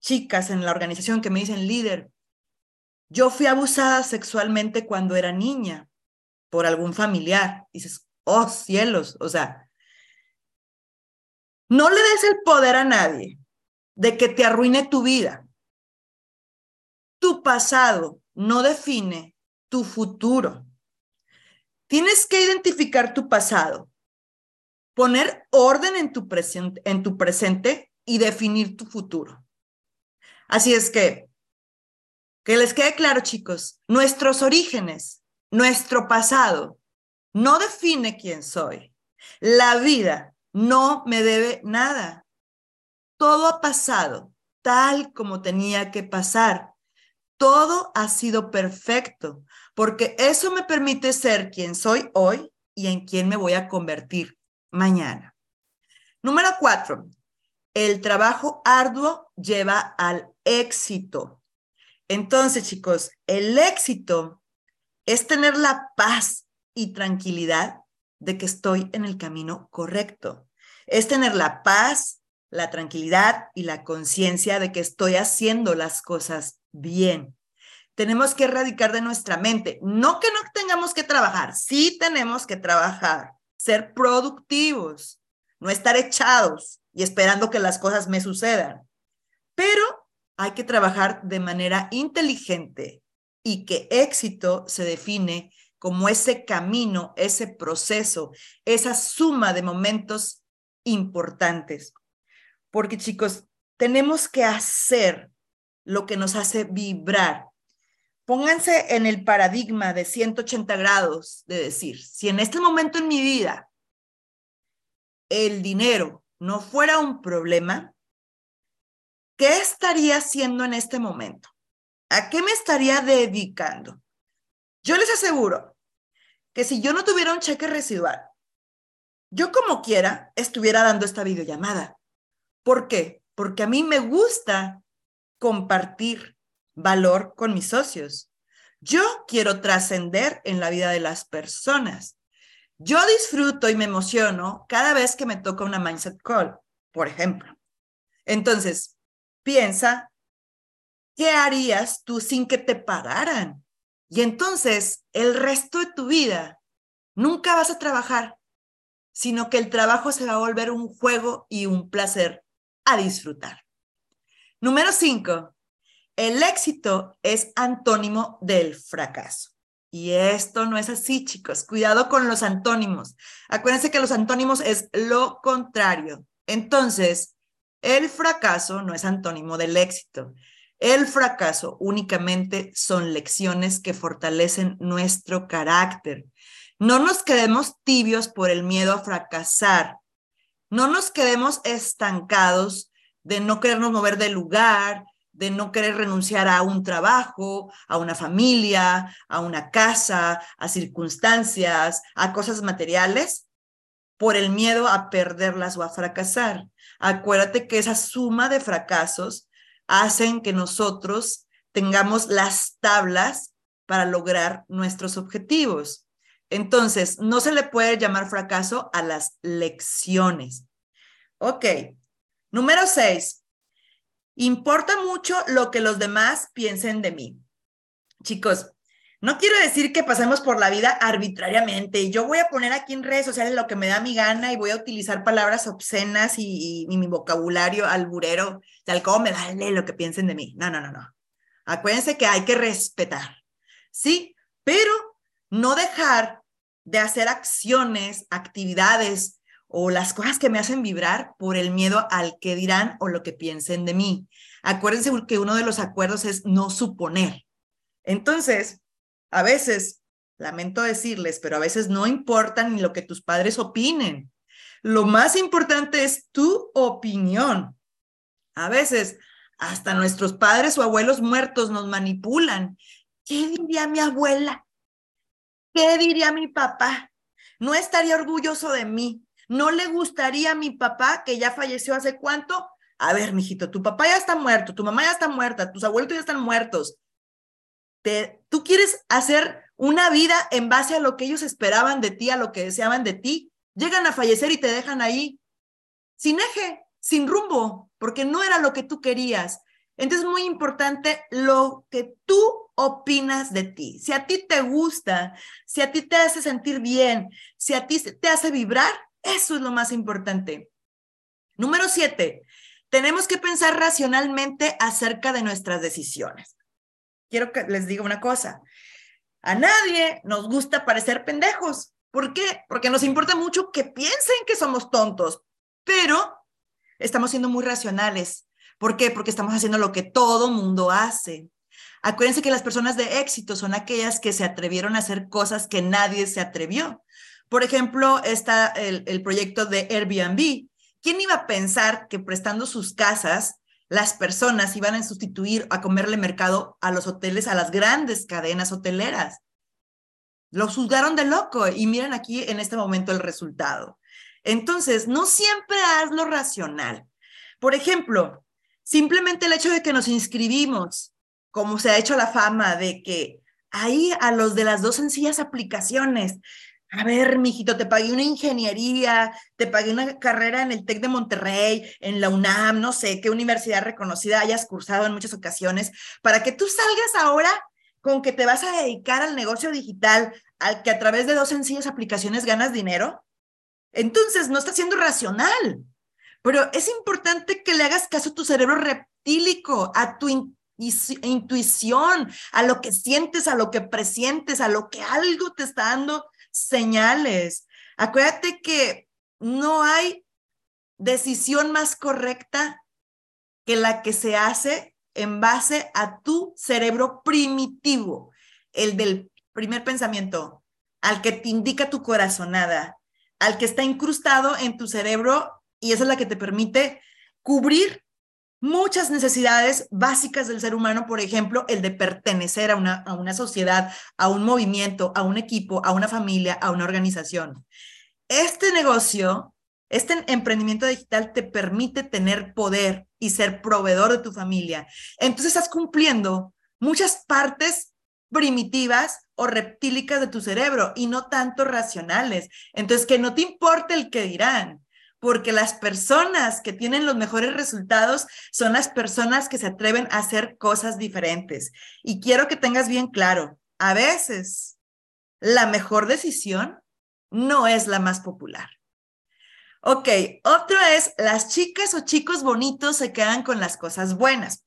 chicas en la organización que me dicen, líder, yo fui abusada sexualmente cuando era niña por algún familiar. dices, oh cielos, o sea, no le des el poder a nadie de que te arruine tu vida. Tu pasado no define tu futuro. Tienes que identificar tu pasado, poner orden en tu, presente, en tu presente y definir tu futuro. Así es que, que les quede claro, chicos, nuestros orígenes, nuestro pasado, no define quién soy. La vida no me debe nada. Todo ha pasado tal como tenía que pasar. Todo ha sido perfecto, porque eso me permite ser quien soy hoy y en quien me voy a convertir mañana. Número cuatro, el trabajo arduo lleva al éxito. Entonces, chicos, el éxito es tener la paz y tranquilidad de que estoy en el camino correcto. Es tener la paz, la tranquilidad y la conciencia de que estoy haciendo las cosas bien. Tenemos que erradicar de nuestra mente, no que no tengamos que trabajar, sí tenemos que trabajar, ser productivos, no estar echados y esperando que las cosas me sucedan. Pero hay que trabajar de manera inteligente y que éxito se define como ese camino, ese proceso, esa suma de momentos importantes. Porque chicos, tenemos que hacer lo que nos hace vibrar. Pónganse en el paradigma de 180 grados de decir, si en este momento en mi vida el dinero no fuera un problema, ¿qué estaría haciendo en este momento? ¿A qué me estaría dedicando? Yo les aseguro que si yo no tuviera un cheque residual, yo como quiera estuviera dando esta videollamada. ¿Por qué? Porque a mí me gusta compartir valor con mis socios. Yo quiero trascender en la vida de las personas. Yo disfruto y me emociono cada vez que me toca una mindset call, por ejemplo. Entonces, piensa, ¿qué harías tú sin que te pagaran? Y entonces, el resto de tu vida, nunca vas a trabajar, sino que el trabajo se va a volver un juego y un placer a disfrutar. Número cinco, el éxito es antónimo del fracaso. Y esto no es así, chicos. Cuidado con los antónimos. Acuérdense que los antónimos es lo contrario. Entonces, el fracaso no es antónimo del éxito. El fracaso únicamente son lecciones que fortalecen nuestro carácter. No nos quedemos tibios por el miedo a fracasar. No nos quedemos estancados de no querernos mover del lugar, de no querer renunciar a un trabajo, a una familia, a una casa, a circunstancias, a cosas materiales, por el miedo a perderlas o a fracasar. Acuérdate que esa suma de fracasos hacen que nosotros tengamos las tablas para lograr nuestros objetivos. Entonces, no se le puede llamar fracaso a las lecciones. Ok. Número seis. Importa mucho lo que los demás piensen de mí. Chicos, no quiero decir que pasemos por la vida arbitrariamente. Yo voy a poner aquí en redes sociales lo que me da mi gana y voy a utilizar palabras obscenas y, mi vocabulario alburero, tal como me vale lo que piensen de mí. No, no, no, no. Acuérdense que hay que respetar, ¿sí? Pero no dejar de hacer acciones, actividades o las cosas que me hacen vibrar por el miedo al que dirán o lo que piensen de mí. Acuérdense que uno de los acuerdos es no suponer. Entonces, a veces, lamento decirles, pero a veces no importa ni lo que tus padres opinen. Lo más importante es tu opinión. A veces, hasta nuestros padres o abuelos muertos nos manipulan. ¿Qué diría mi abuela? ¿Qué diría mi papá? No estaría orgulloso de mí. No le gustaría a mi papá que ya falleció hace cuánto. A ver, mijito, tu papá ya está muerto, tu mamá ya está muerta, tus abuelos ya están muertos tú quieres hacer una vida en base a lo que ellos esperaban de ti, a lo que deseaban de ti, llegan a fallecer y te dejan ahí sin eje, sin rumbo, porque no era lo que tú querías. Entonces es muy importante lo que tú opinas de ti. Si a ti te gusta, si a ti te hace sentir bien, si a ti te hace vibrar, eso es lo más importante. Número siete, tenemos que pensar racionalmente acerca de nuestras decisiones quiero que les diga una cosa. A nadie nos gusta parecer pendejos. ¿Por qué? Porque nos importa mucho que piensen que somos tontos, pero estamos siendo muy racionales. ¿Por qué? Porque estamos haciendo lo que todo mundo hace. Acuérdense que las personas de éxito son aquellas que se atrevieron a hacer cosas que nadie se atrevió. Por ejemplo, está el, el proyecto de Airbnb. ¿Quién iba a pensar que prestando sus casas las personas iban a sustituir a comerle mercado a los hoteles, a las grandes cadenas hoteleras. Lo juzgaron de loco y miren aquí en este momento el resultado. Entonces, no siempre haz lo racional. Por ejemplo, simplemente el hecho de que nos inscribimos, como se ha hecho la fama de que ahí a los de las dos sencillas aplicaciones a ver, mijito, te pagué una ingeniería, te pagué una carrera en el TEC de Monterrey, en la UNAM, no sé qué universidad reconocida hayas cursado en muchas ocasiones, para que tú salgas ahora con que te vas a dedicar al negocio digital, al que a través de dos sencillas aplicaciones ganas dinero. Entonces, no está siendo racional, pero es importante que le hagas caso a tu cerebro reptílico, a tu intuición, a lo que sientes, a lo que presientes, a lo que algo te está dando señales. Acuérdate que no hay decisión más correcta que la que se hace en base a tu cerebro primitivo, el del primer pensamiento, al que te indica tu corazonada, al que está incrustado en tu cerebro y esa es la que te permite cubrir muchas necesidades básicas del ser humano, por ejemplo, el de pertenecer a una, a una sociedad, a un movimiento, a un equipo, a una familia, a una organización. Este negocio, este emprendimiento digital te permite tener poder y ser proveedor de tu familia. Entonces estás cumpliendo muchas partes primitivas o reptílicas de tu cerebro y no tanto racionales. Entonces, que no te importe el que dirán porque las personas que tienen los mejores resultados son las personas que se atreven a hacer cosas diferentes. Y quiero que tengas bien claro, a veces la mejor decisión no es la más popular. Ok, otro es, las chicas o chicos bonitos se quedan con las cosas buenas.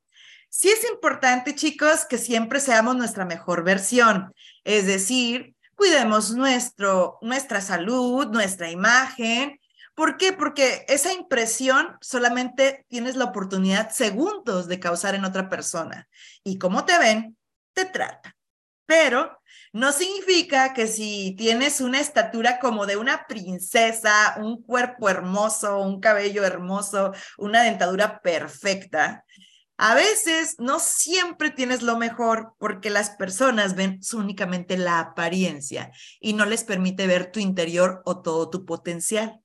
Sí es importante, chicos, que siempre seamos nuestra mejor versión, es decir, cuidemos nuestro, nuestra salud, nuestra imagen, ¿Por qué? Porque esa impresión solamente tienes la oportunidad segundos de causar en otra persona. Y como te ven, te trata. Pero no significa que si tienes una estatura como de una princesa, un cuerpo hermoso, un cabello hermoso, una dentadura perfecta, A veces no siempre tienes lo mejor porque las personas ven únicamente la apariencia y no les permite ver tu interior o todo tu potencial.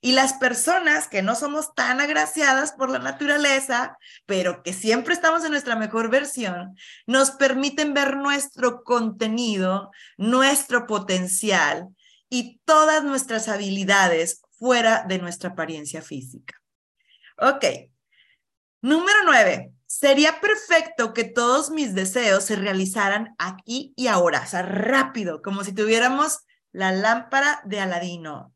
Y las personas que no somos tan agraciadas por la naturaleza, pero que siempre estamos en nuestra mejor versión, nos permiten ver nuestro contenido, nuestro potencial y todas nuestras habilidades fuera de nuestra apariencia física. Ok. Número nueve. Sería perfecto que todos mis deseos se realizaran aquí y ahora, o sea, rápido, como si tuviéramos la lámpara de Aladino.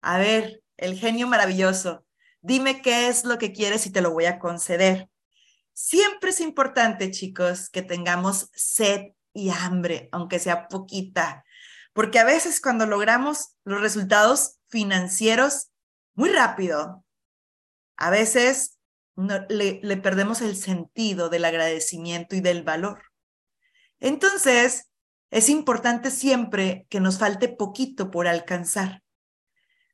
A ver, el genio maravilloso, dime qué es lo que quieres y te lo voy a conceder. Siempre es importante, chicos, que tengamos sed y hambre, aunque sea poquita, porque a veces cuando logramos los resultados financieros muy rápido, a veces le, le perdemos el sentido del agradecimiento y del valor. Entonces, es importante siempre que nos falte poquito por alcanzar.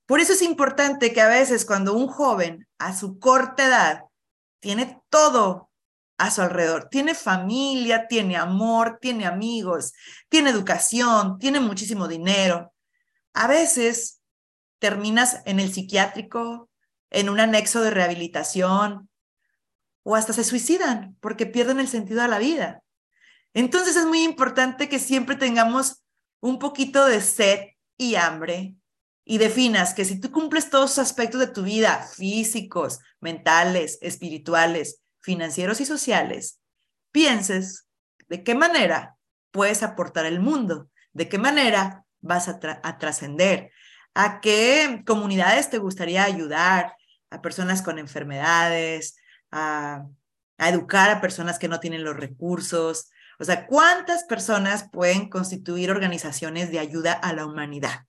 Por eso es importante que a veces cuando un joven a su corta edad tiene todo a su alrededor, tiene familia, tiene amor, tiene amigos, tiene educación, tiene muchísimo dinero, a veces terminas en el psiquiátrico, en un anexo de rehabilitación o hasta se suicidan porque pierden el sentido a la vida. Entonces es muy importante que siempre tengamos un poquito de sed y hambre y definas que si tú cumples todos los aspectos de tu vida, físicos, mentales, espirituales, financieros y sociales, pienses de qué manera puedes aportar al mundo, de qué manera vas a, trascender, a qué comunidades te gustaría ayudar, a personas con enfermedades, a, a educar a personas que no tienen los recursos. O sea, ¿cuántas personas pueden constituir organizaciones de ayuda a la humanidad?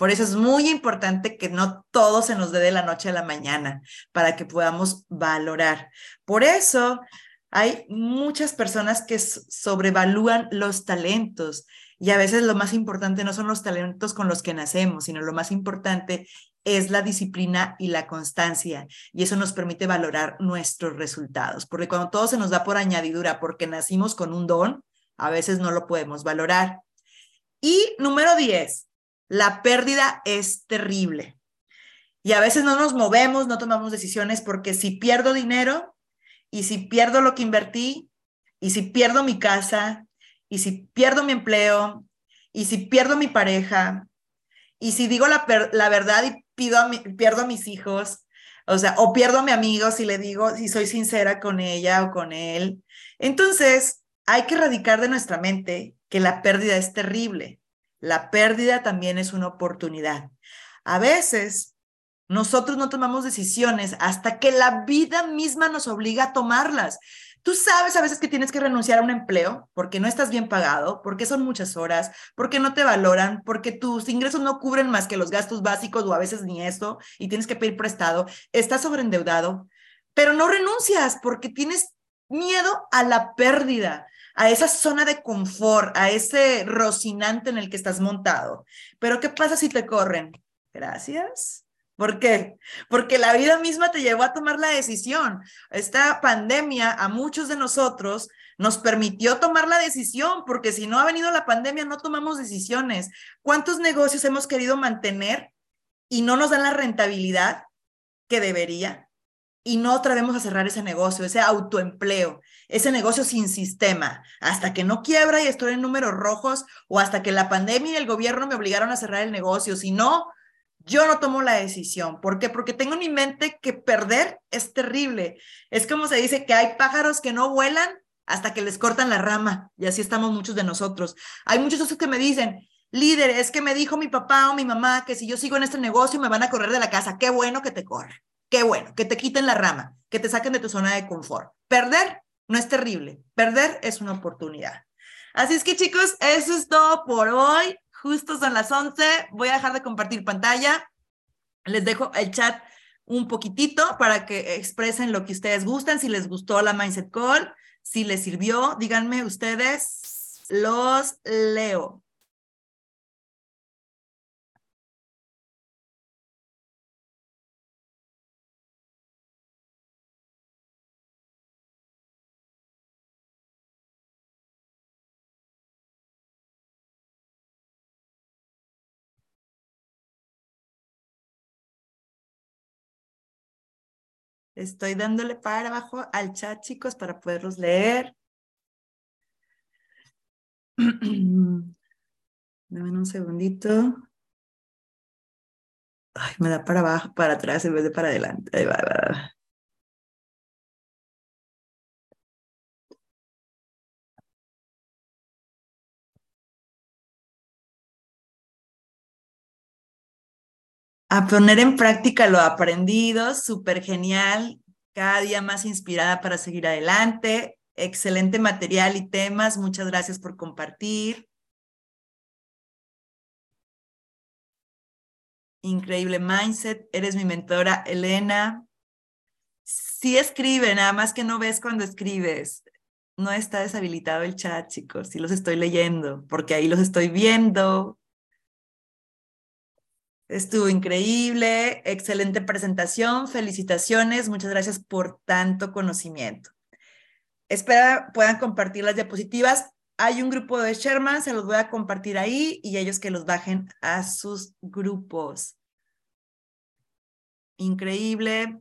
Por eso es muy importante que no todo se nos dé de la noche a la mañana para que podamos valorar. Por eso hay muchas personas que sobrevalúan los talentos y a veces lo más importante no son los talentos con los que nacemos, sino lo más importante es la disciplina y la constancia. Y eso nos permite valorar nuestros resultados. Porque cuando todo se nos da por añadidura, porque nacimos con un don, a veces no lo podemos valorar. Y número 10, la pérdida es terrible. Y a veces no nos movemos, no tomamos decisiones porque si pierdo dinero y si pierdo lo que invertí y si pierdo mi casa y si pierdo mi empleo y si pierdo mi pareja y si digo la, verdad y pido pierdo a mis hijos, o sea, o pierdo a mi amigo si le digo, si soy sincera con ella o con él. Entonces, hay que erradicar de nuestra mente que la pérdida es terrible. La pérdida también es una oportunidad. A veces nosotros no tomamos decisiones hasta que la vida misma nos obliga a tomarlas. Tú sabes a veces que tienes que renunciar a un empleo porque no estás bien pagado, porque son muchas horas, porque no te valoran, porque tus ingresos no cubren más que los gastos básicos o a veces ni eso y tienes que pedir prestado, estás sobreendeudado, pero no renuncias porque tienes miedo a la pérdida a esa zona de confort, a ese rocinante en el que estás montado. Pero ¿qué pasa si te corren? Gracias. ¿Por qué? Porque la vida misma te llevó a tomar la decisión. Esta pandemia a muchos de nosotros nos permitió tomar la decisión, porque si no ha venido la pandemia no tomamos decisiones. ¿Cuántos negocios hemos querido mantener y no nos dan la rentabilidad que debería? Y no atrevemos a cerrar ese negocio, ese autoempleo, ese negocio sin sistema, hasta que no quiebra y estoy en números rojos o hasta que la pandemia y el gobierno me obligaron a cerrar el negocio. Si no, yo no tomo la decisión. ¿Por qué? Porque tengo en mi mente que perder es terrible. Es como se dice que hay pájaros que no vuelan hasta que les cortan la rama y así estamos muchos de nosotros. Hay muchos otros que me dicen, líder, es que me dijo mi papá o mi mamá que si yo sigo en este negocio me van a correr de la casa. Qué bueno que te corre. Qué bueno, que te quiten la rama, que te saquen de tu zona de confort. Perder no es terrible, perder es una oportunidad. Así es que chicos, eso es todo por hoy. Justo son las 11. Voy a dejar de compartir pantalla. Les dejo el chat un poquitito para que expresen lo que ustedes gustan, si les gustó la Mindset Call, si les sirvió, díganme ustedes, los leo. Estoy dándole para abajo al chat, chicos, para poderlos leer. Dame un segundito. Ay, me da para abajo, para atrás en vez de para adelante. Ahí va, va, va. A poner en práctica lo aprendido, súper genial, cada día más inspirada para seguir adelante. Excelente material y temas, muchas gracias por compartir. Increíble mindset, eres mi mentora, Elena. Sí escribe, nada más que no ves cuando escribes. No está deshabilitado el chat, chicos, sí los estoy leyendo, porque ahí los estoy viendo. Estuvo increíble, excelente presentación, felicitaciones, muchas gracias por tanto conocimiento. Espero puedan compartir las diapositivas. Hay un grupo de Sherman, se los voy a compartir ahí y ellos que los bajen a sus grupos. Increíble.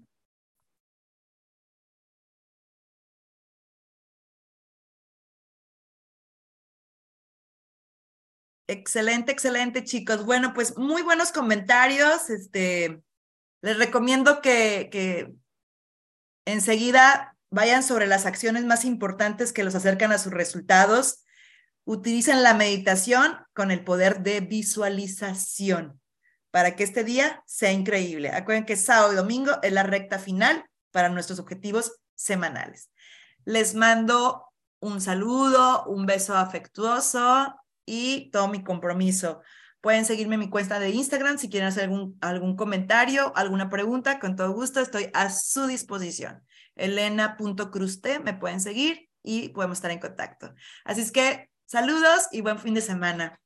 Excelente, excelente, chicos. Bueno, pues muy buenos comentarios. Este, les recomiendo que, que enseguida vayan sobre las acciones más importantes que los acercan a sus resultados. Utilicen la meditación con el poder de visualización para que este día sea increíble. Acuerden que sábado y domingo es la recta final para nuestros objetivos semanales. Les mando un saludo, un beso afectuoso y todo mi compromiso. Pueden seguirme en mi cuenta de Instagram si quieren hacer algún, algún comentario, alguna pregunta, con todo gusto estoy a su disposición. Elena.cruzte, me pueden seguir y podemos estar en contacto. Así es que saludos y buen fin de semana.